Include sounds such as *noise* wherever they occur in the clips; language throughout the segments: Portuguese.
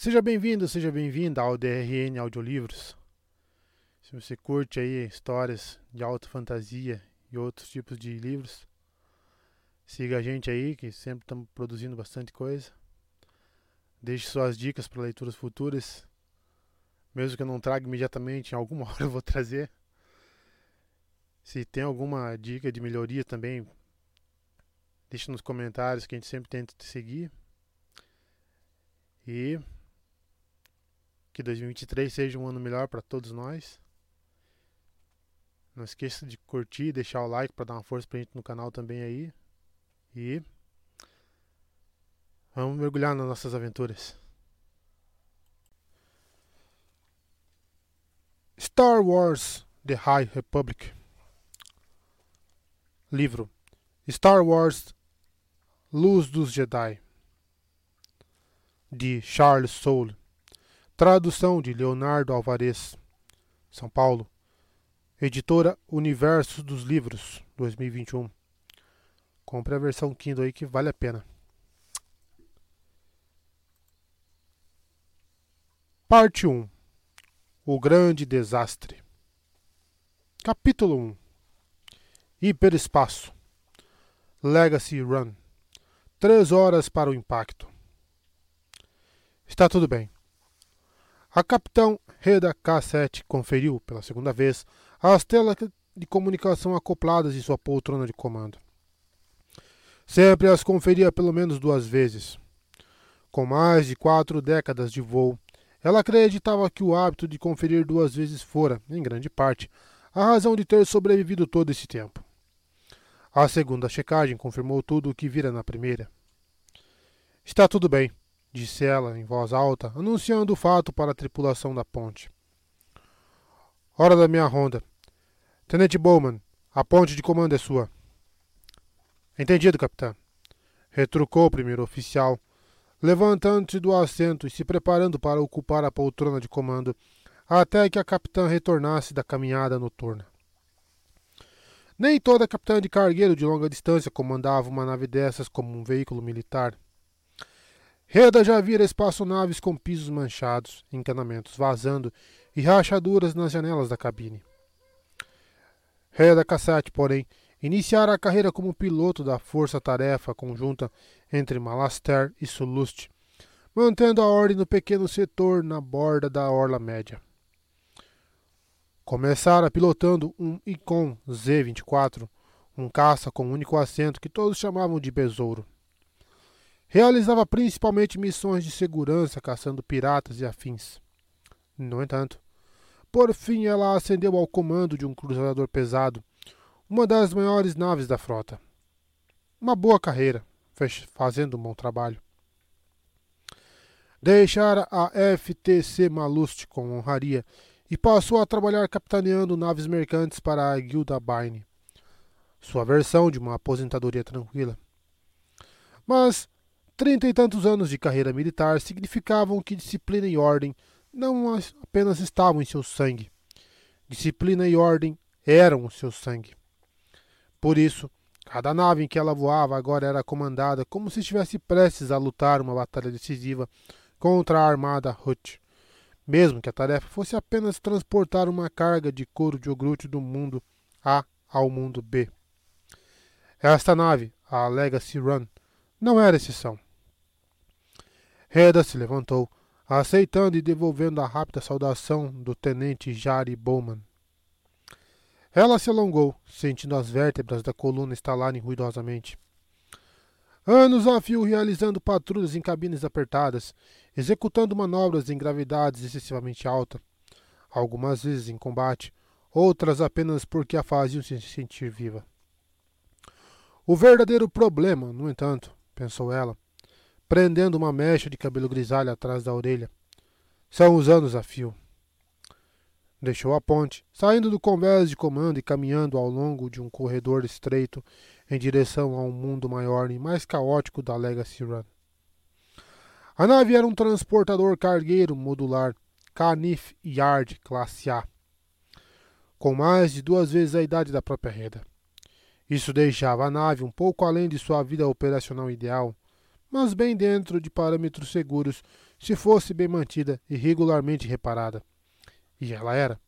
Seja bem-vindo, seja bem-vinda ao DRN Audiolivros. Se você curte aí histórias de alta fantasia e outros tipos de livros, siga a gente aí, que sempre estamos produzindo bastante coisa. Deixe suas dicas para leituras futuras. Mesmo que eu não traga imediatamente, em alguma *laughs* hora eu vou trazer. Se tem alguma dica de melhoria também, deixe nos comentários que a gente sempre tenta te seguir. E que 2023 seja um ano melhor para todos nós. Não esqueça de curtir, deixar o like para dar uma força pra gente no canal também aí. E vamos mergulhar nas nossas aventuras. Star Wars The High Republic. Livro Star Wars Luz dos Jedi de Charles Soule Tradução de Leonardo Alvarez. São Paulo. Editora Universo dos Livros, 2021. Compre a versão Kindle aí que vale a pena. Parte 1. O Grande Desastre. Capítulo 1. Hiperespaço. Legacy Run. Três horas para o impacto. Está tudo bem. A capitão Reda K7 conferiu, pela segunda vez, as telas de comunicação acopladas em sua poltrona de comando. Sempre as conferia pelo menos duas vezes. Com mais de quatro décadas de voo, ela acreditava que o hábito de conferir duas vezes fora, em grande parte, a razão de ter sobrevivido todo esse tempo. A segunda checagem confirmou tudo o que vira na primeira. Está tudo bem, disse ela em voz alta, anunciando o fato para a tripulação da ponte. Hora da minha ronda. Tenente Bowman, a ponte de comando é sua. Entendido, capitão. Retrucou o primeiro oficial, levantando-se do assento e se preparando para ocupar a poltrona de comando até que a capitã retornasse da caminhada noturna. Nem toda capitã de cargueiro de longa distância comandava uma nave dessas como um veículo militar. Reda já vira espaçonaves com pisos manchados, encanamentos vazando e rachaduras nas janelas da cabine. Reda Cassate, porém, iniciara a carreira como piloto da força-tarefa conjunta entre Malaster e Sulust, mantendo a ordem no pequeno setor na borda da Orla Média. Começara pilotando um Icon Z-24, um caça com um único assento que todos chamavam de Besouro. Realizava principalmente missões de segurança caçando piratas e afins. No entanto, por fim ela ascendeu ao comando de um cruzador pesado, uma das maiores naves da frota. Uma boa carreira, fazendo um bom trabalho. Deixara a FTC Malust com honraria e passou a trabalhar capitaneando naves mercantes para a Guilda Baine, sua versão de uma aposentadoria tranquila. Mas Trinta e tantos anos de carreira militar significavam que disciplina e ordem não apenas estavam em seu sangue. Disciplina e ordem eram o seu sangue. Por isso, cada nave em que ela voava agora era comandada como se estivesse prestes a lutar uma batalha decisiva contra a armada Hut, mesmo que a tarefa fosse apenas transportar uma carga de couro de ogrute do mundo A ao mundo B. Esta nave, a Legacy Run, não era exceção. Reda se levantou, aceitando e devolvendo a rápida saudação do tenente Jari Bowman. Ela se alongou, sentindo as vértebras da coluna estalarem ruidosamente. Anos a fio realizando patrulhas em cabines apertadas, executando manobras em gravidades excessivamente altas, algumas vezes em combate, outras apenas porque a faziam se sentir viva. O verdadeiro problema, no entanto, pensou ela, prendendo uma mecha de cabelo grisalho atrás da orelha. São os anos a fio. Deixou a ponte, saindo do convés de comando e caminhando ao longo de um corredor estreito em direção a um mundo maior e mais caótico da Legacy Run. A nave era um transportador cargueiro modular Canif Yard Classe A, com mais de duas vezes a idade da própria Reda. Isso deixava a nave um pouco além de sua vida operacional ideal, mas bem dentro de parâmetros seguros, se fosse bem mantida e regularmente reparada. E ela era.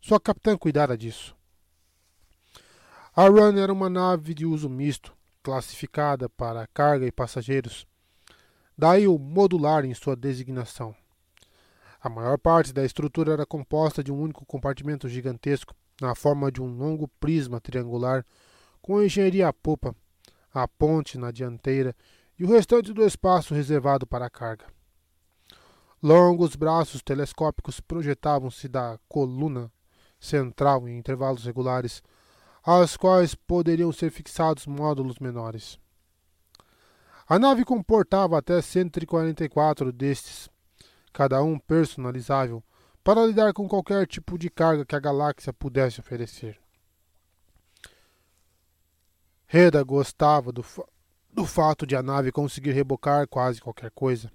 Sua capitã cuidara disso. A Run era uma nave de uso misto, classificada para carga e passageiros. Daí o modular em sua designação. A maior parte da estrutura era composta de um único compartimento gigantesco, na forma de um longo prisma triangular, com engenharia à popa, a ponte na dianteira e o restante do espaço reservado para a carga. Longos braços telescópicos projetavam-se da coluna central em intervalos regulares, aos quais poderiam ser fixados módulos menores. A nave comportava até 144 destes, cada um personalizável, para lidar com qualquer tipo de carga que a galáxia pudesse oferecer. Reda gostava do, do fato de a nave conseguir rebocar quase qualquer coisa.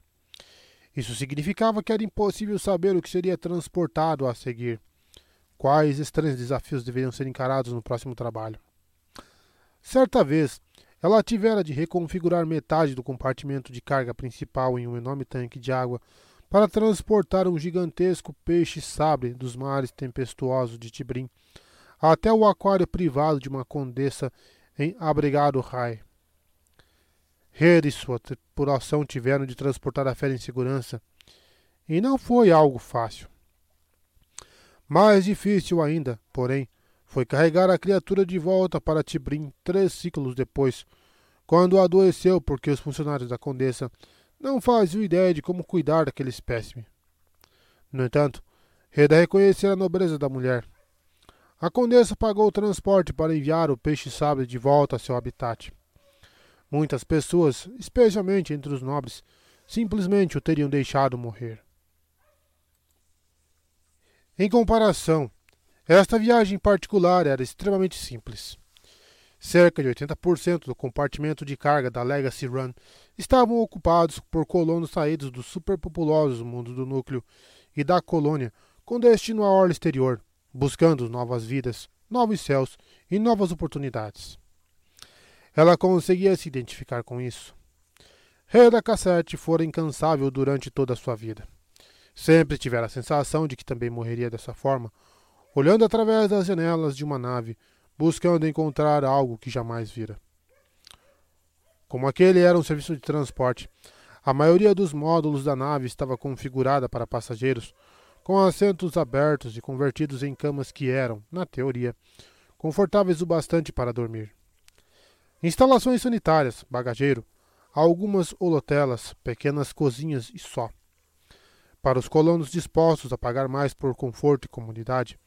Isso significava que era impossível saber o que seria transportado a seguir, quais estranhos desafios deveriam ser encarados no próximo trabalho. Certa vez, ela tivera de reconfigurar metade do compartimento de carga principal em um enorme tanque de água para transportar um gigantesco peixe-sabre dos mares tempestuosos de Tibrim até o aquário privado de uma condessa em Abrigado Rai. Red e sua tripulação tiveram de transportar a fera em segurança, e não foi algo fácil. Mais difícil ainda, porém, foi carregar a criatura de volta para Tibrim três ciclos depois, quando adoeceu porque os funcionários da Condessa não faziam ideia de como cuidar daquele espécime. No entanto, Reda reconhecera a nobreza da mulher. A Condessa pagou o transporte para enviar o peixe-sabre de volta a seu habitat. Muitas pessoas, especialmente entre os nobres, simplesmente o teriam deixado morrer. Em comparação, esta viagem particular era extremamente simples. Cerca de 80% do compartimento de carga da Legacy Run estavam ocupados por colonos saídos dos superpopulosos mundos do núcleo e da colônia com destino à orla exterior, buscando novas vidas, novos céus e novas oportunidades. Ela conseguia se identificar com isso. Reda Cassette fora incansável durante toda a sua vida. Sempre tivera a sensação de que também morreria dessa forma, olhando através das janelas de uma nave, buscando encontrar algo que jamais vira. Como aquele era um serviço de transporte, a maioria dos módulos da nave estava configurada para passageiros, com assentos abertos e convertidos em camas que eram, na teoria, confortáveis o bastante para dormir. Instalações sanitárias, bagageiro, algumas holotelas, pequenas cozinhas e só. Para os colonos dispostos a pagar mais por conforto e comodidade,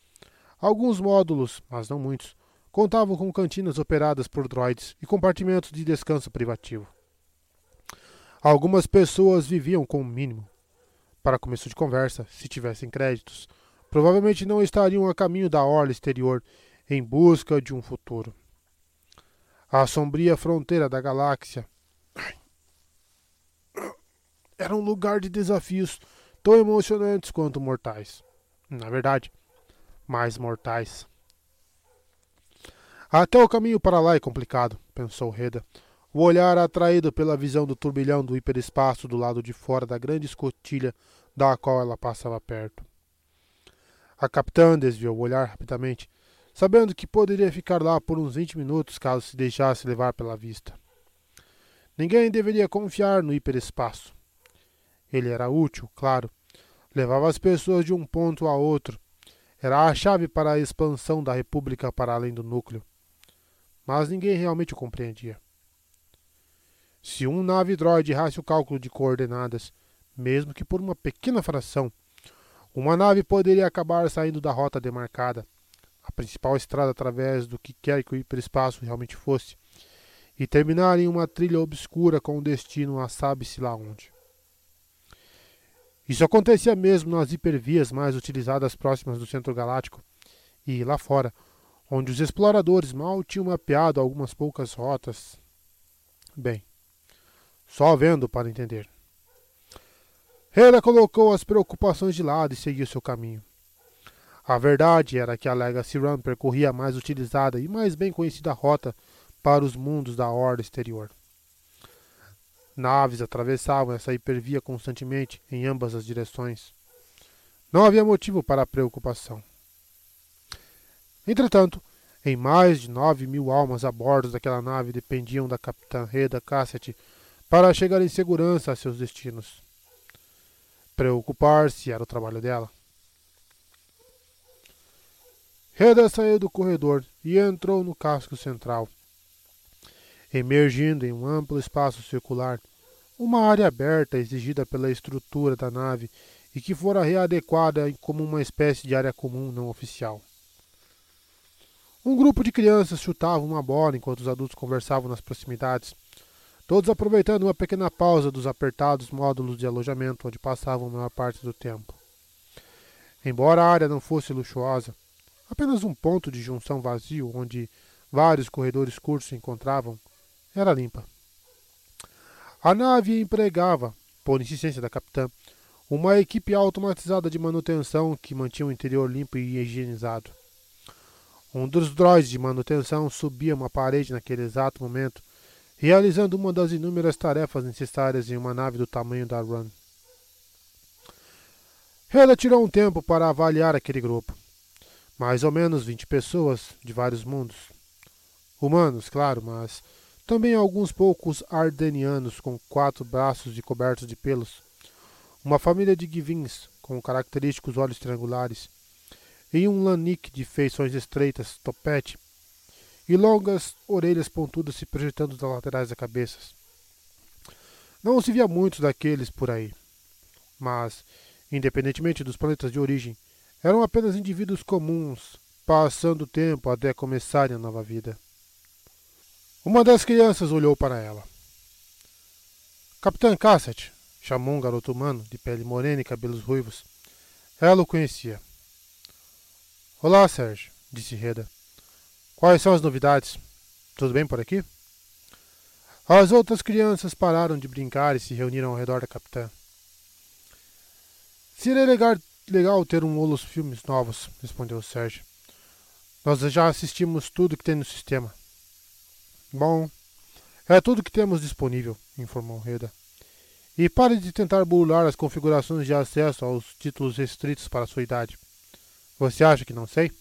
alguns módulos, mas não muitos, contavam com cantinas operadas por droids e compartimentos de descanso privativo. Algumas pessoas viviam com o mínimo. Para começo de conversa, se tivessem créditos, provavelmente não estariam a caminho da orla exterior em busca de um futuro a sombria fronteira da galáxia. Era um lugar de desafios tão emocionantes quanto mortais. Na verdade, mais mortais. Até o caminho para lá é complicado, pensou Reda, o olhar atraído pela visão do turbilhão do hiperespaço do lado de fora da grande escotilha da qual ela passava perto. A capitã desviou o olhar rapidamente sabendo que poderia ficar lá por uns 20 minutos caso se deixasse levar pela vista. Ninguém deveria confiar no hiperespaço. Ele era útil, claro. Levava as pessoas de um ponto a outro. Era a chave para a expansão da República para além do núcleo. Mas ninguém realmente o compreendia. Se um nave droid errasse o cálculo de coordenadas, mesmo que por uma pequena fração, uma nave poderia acabar saindo da rota demarcada a principal estrada através do que quer que o hiperespaço realmente fosse, e terminar em uma trilha obscura com destino a sabe-se lá onde. Isso acontecia mesmo nas hipervias mais utilizadas próximas do centro galáctico e lá fora, onde os exploradores mal tinham mapeado algumas poucas rotas. Bem, só vendo para entender. Hela colocou as preocupações de lado e seguiu seu caminho. A verdade era que a Legacy Run percorria a mais utilizada e mais bem conhecida rota para os mundos da Horda Exterior. Naves atravessavam essa hipervia constantemente em ambas as direções. Não havia motivo para preocupação. Entretanto, em mais de nove mil almas a bordo daquela nave dependiam da capitã Reda Cassett para chegar em segurança a seus destinos. Preocupar-se era o trabalho dela. Reda saiu do corredor e entrou no casco central. Emergindo em um amplo espaço circular, uma área aberta exigida pela estrutura da nave e que fora readequada como uma espécie de área comum não oficial. Um grupo de crianças chutava uma bola enquanto os adultos conversavam nas proximidades, todos aproveitando uma pequena pausa dos apertados módulos de alojamento onde passavam a maior parte do tempo. Embora a área não fosse luxuosa, Apenas um ponto de junção vazio onde vários corredores curtos se encontravam era limpa. A nave empregava, por insistência da capitã, uma equipe automatizada de manutenção que mantinha o interior limpo e higienizado. Um dos droids de manutenção subia uma parede naquele exato momento, realizando uma das inúmeras tarefas necessárias em uma nave do tamanho da Run. Ela tirou um tempo para avaliar aquele grupo. Mais ou menos 20 pessoas de vários mundos. Humanos, claro, mas também alguns poucos ardenianos com quatro braços e cobertos de pelos. Uma família de Givins com característicos olhos triangulares. E um Lanik de feições estreitas, topete, e longas orelhas pontudas se projetando das laterais da cabeça. Não se via muitos daqueles por aí. Mas, independentemente dos planetas de origem, eram apenas indivíduos comuns, passando o tempo até começarem a nova vida. Uma das crianças olhou para ela. Capitã Cassett, chamou um garoto humano de pele morena e cabelos ruivos. Ela o conhecia. Olá, Sérgio, disse Reda. Quais são as novidades? Tudo bem por aqui? As outras crianças pararam de brincar e se reuniram ao redor da capitã. Seria legal legal ter um Olos Filmes novos, respondeu Sérgio. Nós já assistimos tudo que tem no sistema. Bom, é tudo que temos disponível, informou Reda. E pare de tentar burlar as configurações de acesso aos títulos restritos para sua idade. Você acha que não sei?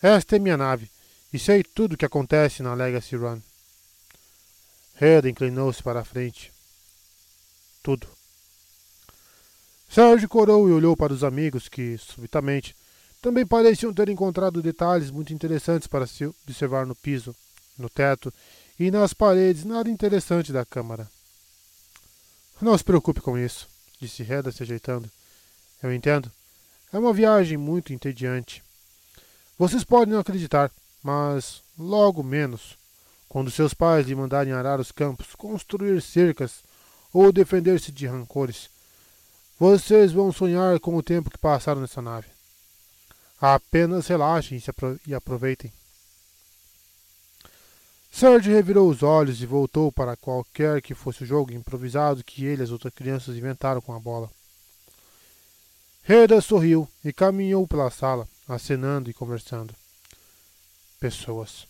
Esta é minha nave, e sei tudo o que acontece na Legacy Run. Reda inclinou-se para a frente. Tudo. Sérgio corou e olhou para os amigos que, subitamente, também pareciam ter encontrado detalhes muito interessantes para se observar no piso, no teto e nas paredes nada interessante da câmara. Não se preocupe com isso, disse Reda se ajeitando. Eu entendo. É uma viagem muito entediante. Vocês podem não acreditar, mas logo menos, quando seus pais lhe mandarem arar os campos, construir cercas ou defender-se de rancores, vocês vão sonhar com o tempo que passaram nessa nave. Apenas relaxem e aproveitem. Serge revirou os olhos e voltou para qualquer que fosse o jogo improvisado que ele e as outras crianças inventaram com a bola. Reda sorriu e caminhou pela sala, acenando e conversando. Pessoas.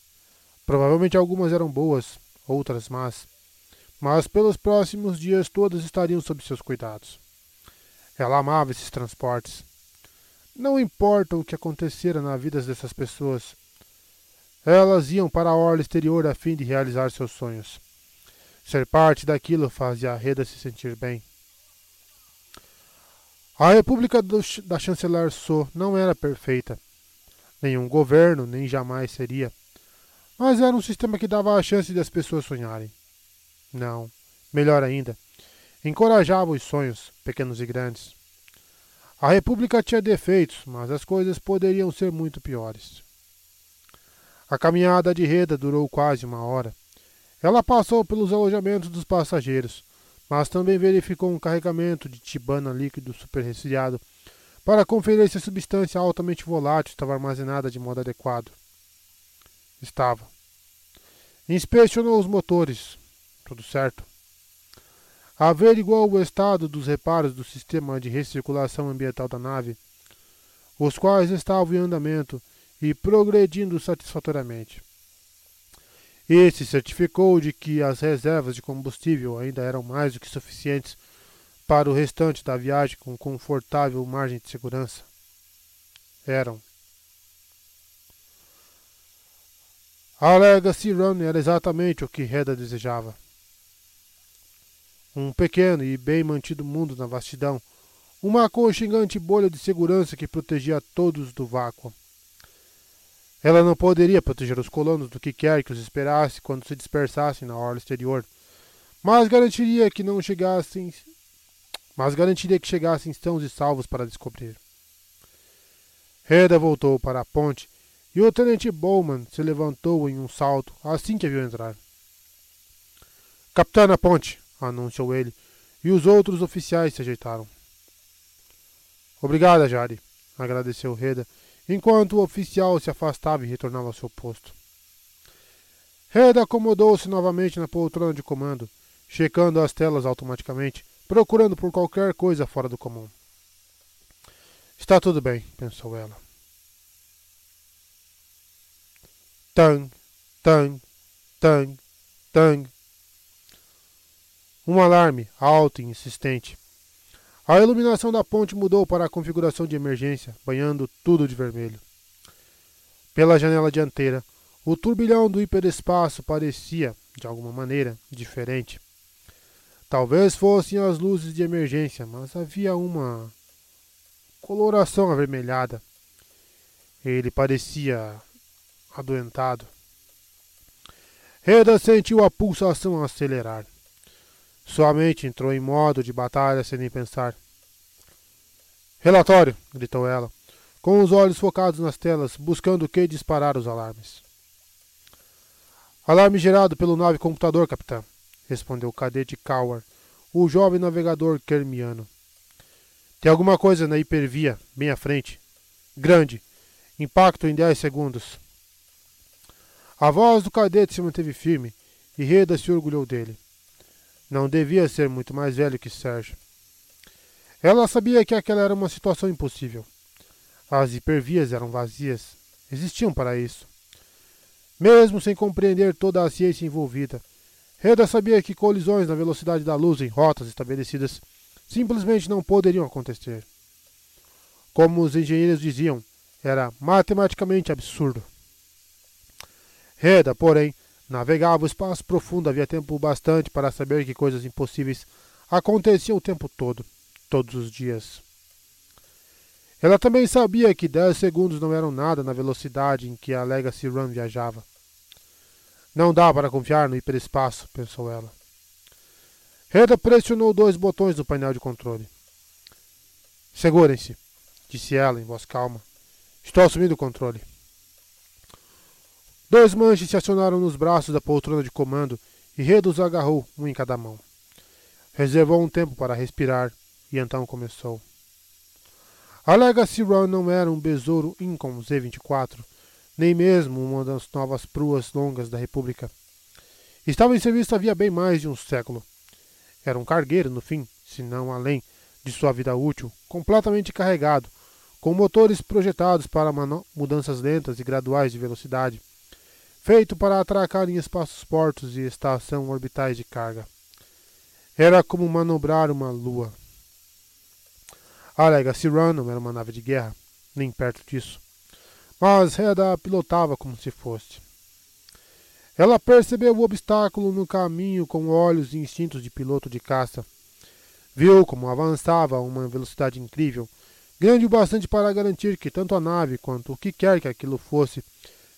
Provavelmente algumas eram boas, outras más, mas pelos próximos dias todas estariam sob seus cuidados. Ela amava esses transportes. Não importa o que acontecera na vida dessas pessoas, elas iam para a orla exterior a fim de realizar seus sonhos. Ser parte daquilo fazia a Reda se sentir bem. A República do, da Chanceler So não era perfeita. Nenhum governo, nem jamais seria. Mas era um sistema que dava a chance de as pessoas sonharem. Não, melhor ainda, Encorajava os sonhos, pequenos e grandes. A República tinha defeitos, mas as coisas poderiam ser muito piores. A caminhada de Reda durou quase uma hora. Ela passou pelos alojamentos dos passageiros, mas também verificou um carregamento de tibana líquido superresfriado para conferir se a substância altamente volátil estava armazenada de modo adequado. Estava. Inspecionou os motores. Tudo certo averiguou o estado dos reparos do sistema de recirculação ambiental da nave, os quais estavam em andamento e progredindo satisfatoriamente. e se certificou de que as reservas de combustível ainda eram mais do que suficientes para o restante da viagem com confortável margem de segurança. Eram. A Legacy Run era exatamente o que Reda desejava. Um pequeno e bem mantido mundo na vastidão, uma aconchegante bolha de segurança que protegia todos do vácuo. Ela não poderia proteger os colonos do que quer que os esperasse quando se dispersassem na orla exterior, mas garantiria que não chegassem, mas garantiria que chegassem sãos e salvos para descobrir. Reda voltou para a ponte e o tenente Bowman se levantou em um salto assim que a viu entrar. Capitã na ponte, anunciou ele, e os outros oficiais se ajeitaram. Obrigada, Jari, agradeceu Reda, enquanto o oficial se afastava e retornava ao seu posto. Reda acomodou-se novamente na poltrona de comando, checando as telas automaticamente, procurando por qualquer coisa fora do comum. Está tudo bem, pensou ela. Tang, tang, tang, tang. Um alarme alto e insistente. A iluminação da ponte mudou para a configuração de emergência, banhando tudo de vermelho. Pela janela dianteira, o turbilhão do hiperespaço parecia, de alguma maneira, diferente. Talvez fossem as luzes de emergência, mas havia uma coloração avermelhada. Ele parecia adoentado. Reda sentiu a pulsação acelerar. Sua mente entrou em modo de batalha sem nem pensar. Relatório! gritou ela, com os olhos focados nas telas, buscando o que disparar os alarmes. Alarme gerado pelo nave computador, capitão, respondeu o cadete Coward, o jovem navegador kermiano. Tem alguma coisa na hipervia, bem à frente. Grande. Impacto em 10 segundos. A voz do cadete se manteve firme e Reda se orgulhou dele. Não devia ser muito mais velho que Sérgio. Ela sabia que aquela era uma situação impossível. As hipervias eram vazias. Existiam para isso. Mesmo sem compreender toda a ciência envolvida, Reda sabia que colisões na velocidade da luz em rotas estabelecidas simplesmente não poderiam acontecer. Como os engenheiros diziam, era matematicamente absurdo. Reda, porém, navegava o espaço profundo havia tempo bastante para saber que coisas impossíveis aconteciam o tempo todo, todos os dias. Ela também sabia que dez segundos não eram nada na velocidade em que a Legacy Run viajava. Não dá para confiar no hiperespaço, pensou ela. Reda pressionou dois botões do painel de controle. Segurem-se, disse ela em voz calma. Estou assumindo o controle. Dois manches se acionaram nos braços da poltrona de comando e Reda os agarrou, um em cada mão. Reservou um tempo para respirar e então começou. A Legacy Run não era um besouro Incon Z-24, nem mesmo uma das novas pruas longas da República. Estava em serviço havia bem mais de um século. Era um cargueiro, no fim, se não além de sua vida útil, completamente carregado, com motores projetados para mudanças lentas e graduais de velocidade feito para atracar em espaços portos e estação orbitais de carga. Era como manobrar uma lua. A Legacy não era uma nave de guerra, nem perto disso. Mas Reda pilotava como se fosse. Ela percebeu o obstáculo no caminho com olhos e instintos de piloto de caça. Viu como avançava a uma velocidade incrível, grande o bastante para garantir que tanto a nave quanto o que quer que aquilo fosse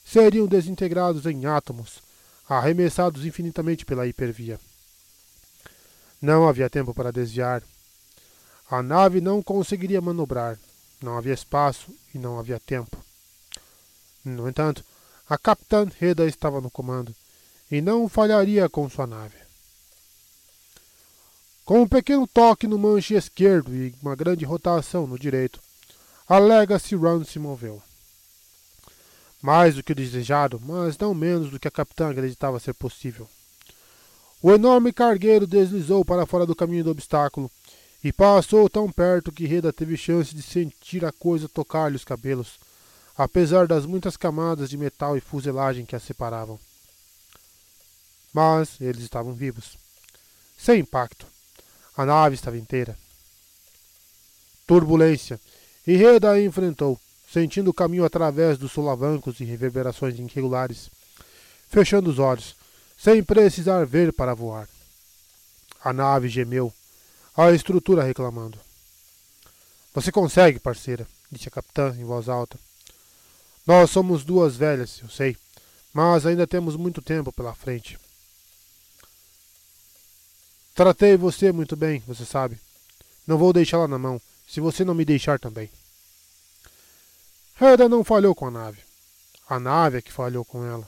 seriam desintegrados em átomos, arremessados infinitamente pela hipervia. Não havia tempo para desviar. A nave não conseguiria manobrar. Não havia espaço e não havia tempo. No entanto, a capitã Reda estava no comando e não falharia com sua nave. Com um pequeno toque no manche esquerdo e uma grande rotação no direito, a Legacy Run se moveu mais do que o desejado, mas não menos do que a capitã acreditava ser possível. O enorme cargueiro deslizou para fora do caminho do obstáculo e passou tão perto que Reda teve chance de sentir a coisa tocar-lhe os cabelos, apesar das muitas camadas de metal e fuselagem que a separavam. mas eles estavam vivos. Sem impacto. A nave estava inteira. Turbulência. E Reda a enfrentou, sentindo o caminho através dos solavancos e reverberações irregulares, fechando os olhos, sem precisar ver para voar. A nave gemeu, a estrutura reclamando. Você consegue, parceira, disse a capitã em voz alta. Nós somos duas velhas, eu sei, mas ainda temos muito tempo pela frente. Tratei você muito bem, você sabe. Não vou deixá-la na mão, se você não me deixar também. Heda não falhou com a nave. A nave é que falhou com ela.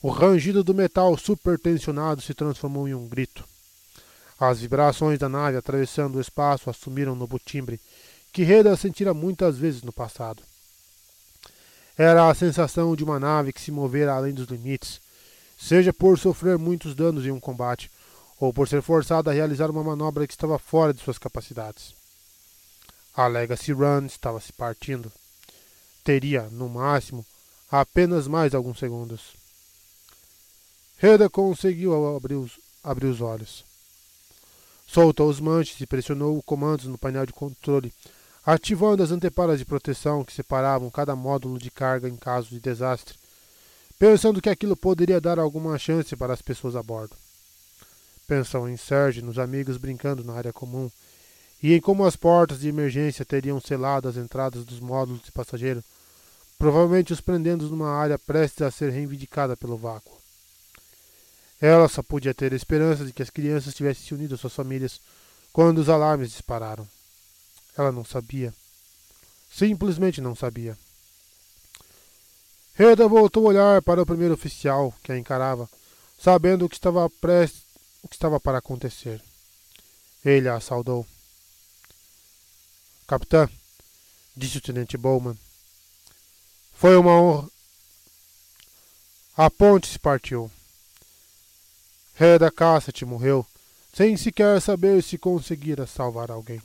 O rangido do metal supertensionado se transformou em um grito. As vibrações da nave atravessando o espaço assumiram no timbre que Reda sentira muitas vezes no passado. Era a sensação de uma nave que se movera além dos limites, seja por sofrer muitos danos em um combate, ou por ser forçada a realizar uma manobra que estava fora de suas capacidades. A Legacy Run estava se partindo. Teria, no máximo, apenas mais alguns segundos. Reda conseguiu abrir os, abrir os olhos. Soltou os manches e pressionou comandos no painel de controle ativando as anteparas de proteção que separavam cada módulo de carga em caso de desastre, pensando que aquilo poderia dar alguma chance para as pessoas a bordo. Pensou em Serge, nos amigos brincando na área comum, e em como as portas de emergência teriam selado as entradas dos módulos de passageiro, provavelmente os prendendo numa área prestes a ser reivindicada pelo vácuo. Ela só podia ter esperança de que as crianças tivessem se unido às suas famílias quando os alarmes dispararam. Ela não sabia. Simplesmente não sabia. Reda voltou a olhar para o primeiro oficial que a encarava, sabendo o que estava prestes, o que estava para acontecer. Ele a saudou. Capitã, disse o tenente Bowman. Foi uma honra. A ponte se partiu. Reda Cassett morreu, sem sequer saber se conseguira salvar alguém.